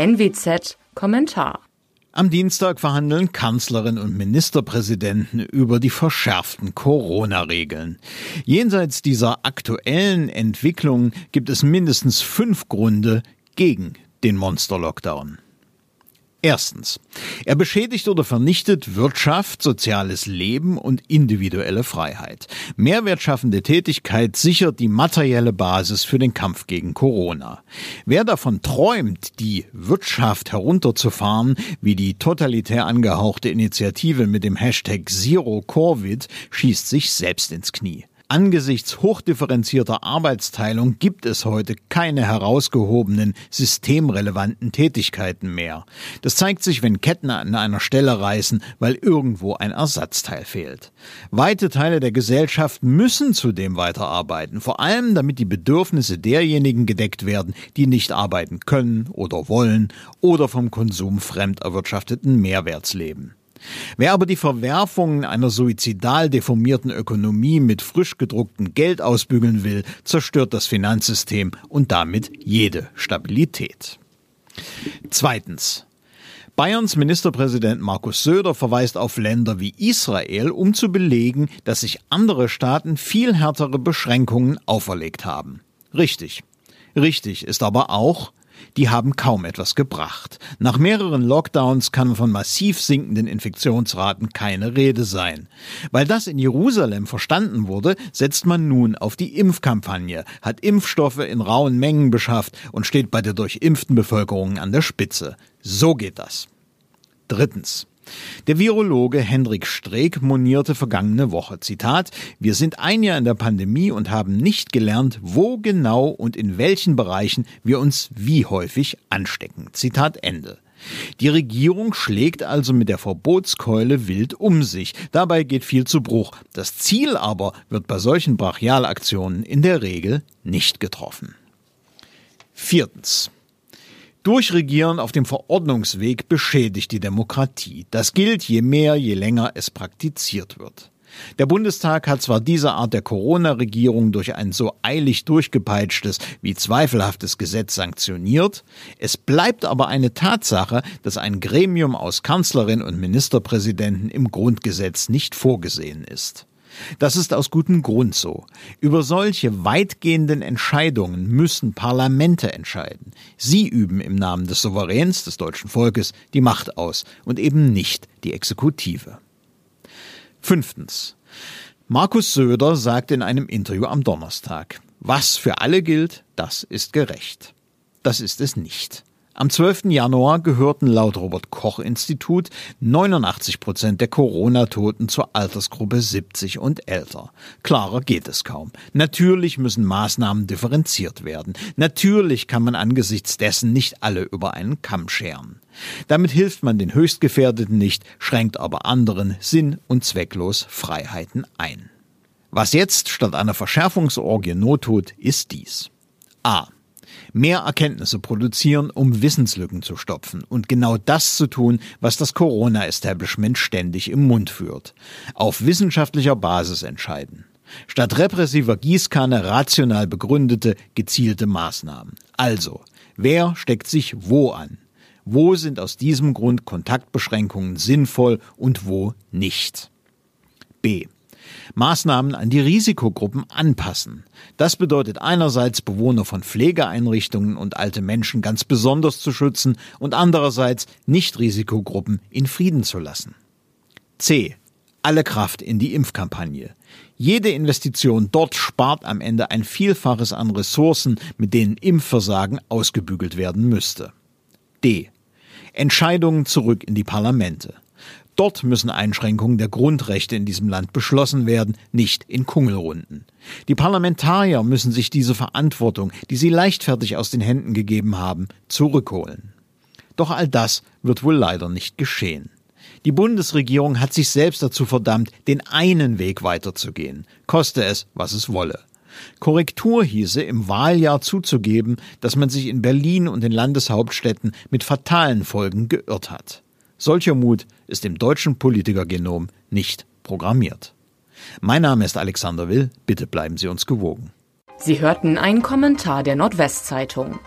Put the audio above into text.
NWZ Kommentar. Am Dienstag verhandeln Kanzlerin und Ministerpräsidenten über die verschärften Corona-Regeln. Jenseits dieser aktuellen Entwicklung gibt es mindestens fünf Gründe gegen den Monster-Lockdown. Erstens. Er beschädigt oder vernichtet Wirtschaft, soziales Leben und individuelle Freiheit. Mehrwertschaffende Tätigkeit sichert die materielle Basis für den Kampf gegen Corona. Wer davon träumt, die Wirtschaft herunterzufahren, wie die totalitär angehauchte Initiative mit dem Hashtag Zero Covid, schießt sich selbst ins Knie. Angesichts hochdifferenzierter Arbeitsteilung gibt es heute keine herausgehobenen, systemrelevanten Tätigkeiten mehr. Das zeigt sich, wenn Ketten an einer Stelle reißen, weil irgendwo ein Ersatzteil fehlt. Weite Teile der Gesellschaft müssen zudem weiterarbeiten, vor allem damit die Bedürfnisse derjenigen gedeckt werden, die nicht arbeiten können oder wollen oder vom Konsum fremd erwirtschafteten Mehrwerts leben. Wer aber die Verwerfungen einer suizidal deformierten Ökonomie mit frisch gedrucktem Geld ausbügeln will, zerstört das Finanzsystem und damit jede Stabilität. Zweitens. Bayerns Ministerpräsident Markus Söder verweist auf Länder wie Israel, um zu belegen, dass sich andere Staaten viel härtere Beschränkungen auferlegt haben. Richtig. Richtig ist aber auch, die haben kaum etwas gebracht. Nach mehreren Lockdowns kann von massiv sinkenden Infektionsraten keine Rede sein. Weil das in Jerusalem verstanden wurde, setzt man nun auf die Impfkampagne, hat Impfstoffe in rauen Mengen beschafft und steht bei der durchimpften Bevölkerung an der Spitze. So geht das. Drittens. Der Virologe Hendrik Streeck monierte vergangene Woche, Zitat, wir sind ein Jahr in der Pandemie und haben nicht gelernt, wo genau und in welchen Bereichen wir uns wie häufig anstecken. Zitat Ende. Die Regierung schlägt also mit der Verbotskeule wild um sich. Dabei geht viel zu Bruch. Das Ziel aber wird bei solchen Brachialaktionen in der Regel nicht getroffen. Viertens. Durchregieren auf dem Verordnungsweg beschädigt die Demokratie. Das gilt je mehr, je länger es praktiziert wird. Der Bundestag hat zwar diese Art der Corona-Regierung durch ein so eilig durchgepeitschtes wie zweifelhaftes Gesetz sanktioniert, es bleibt aber eine Tatsache, dass ein Gremium aus Kanzlerin und Ministerpräsidenten im Grundgesetz nicht vorgesehen ist. Das ist aus gutem Grund so. Über solche weitgehenden Entscheidungen müssen Parlamente entscheiden. Sie üben im Namen des Souveräns, des deutschen Volkes, die Macht aus und eben nicht die Exekutive. Fünftens. Markus Söder sagt in einem Interview am Donnerstag, was für alle gilt, das ist gerecht. Das ist es nicht. Am 12. Januar gehörten laut Robert Koch Institut 89 Prozent der Corona-Toten zur Altersgruppe 70 und älter. Klarer geht es kaum. Natürlich müssen Maßnahmen differenziert werden. Natürlich kann man angesichts dessen nicht alle über einen Kamm scheren. Damit hilft man den Höchstgefährdeten nicht, schränkt aber anderen sinn- und zwecklos Freiheiten ein. Was jetzt statt einer Verschärfungsorgie not tut, ist dies. A mehr Erkenntnisse produzieren, um Wissenslücken zu stopfen und genau das zu tun, was das Corona-Establishment ständig im Mund führt. Auf wissenschaftlicher Basis entscheiden. Statt repressiver Gießkanne rational begründete, gezielte Maßnahmen. Also, wer steckt sich wo an? Wo sind aus diesem Grund Kontaktbeschränkungen sinnvoll und wo nicht? B. Maßnahmen an die Risikogruppen anpassen. Das bedeutet einerseits Bewohner von Pflegeeinrichtungen und alte Menschen ganz besonders zu schützen und andererseits Nicht-Risikogruppen in Frieden zu lassen. C. Alle Kraft in die Impfkampagne. Jede Investition dort spart am Ende ein Vielfaches an Ressourcen, mit denen Impfversagen ausgebügelt werden müsste. D. Entscheidungen zurück in die Parlamente. Dort müssen Einschränkungen der Grundrechte in diesem Land beschlossen werden, nicht in Kungelrunden. Die Parlamentarier müssen sich diese Verantwortung, die sie leichtfertig aus den Händen gegeben haben, zurückholen. Doch all das wird wohl leider nicht geschehen. Die Bundesregierung hat sich selbst dazu verdammt, den einen Weg weiterzugehen, koste es, was es wolle. Korrektur hieße, im Wahljahr zuzugeben, dass man sich in Berlin und den Landeshauptstädten mit fatalen Folgen geirrt hat. Solcher Mut ist im deutschen Politikergenom nicht programmiert. Mein Name ist Alexander Will, bitte bleiben Sie uns gewogen. Sie hörten einen Kommentar der Nordwestzeitung.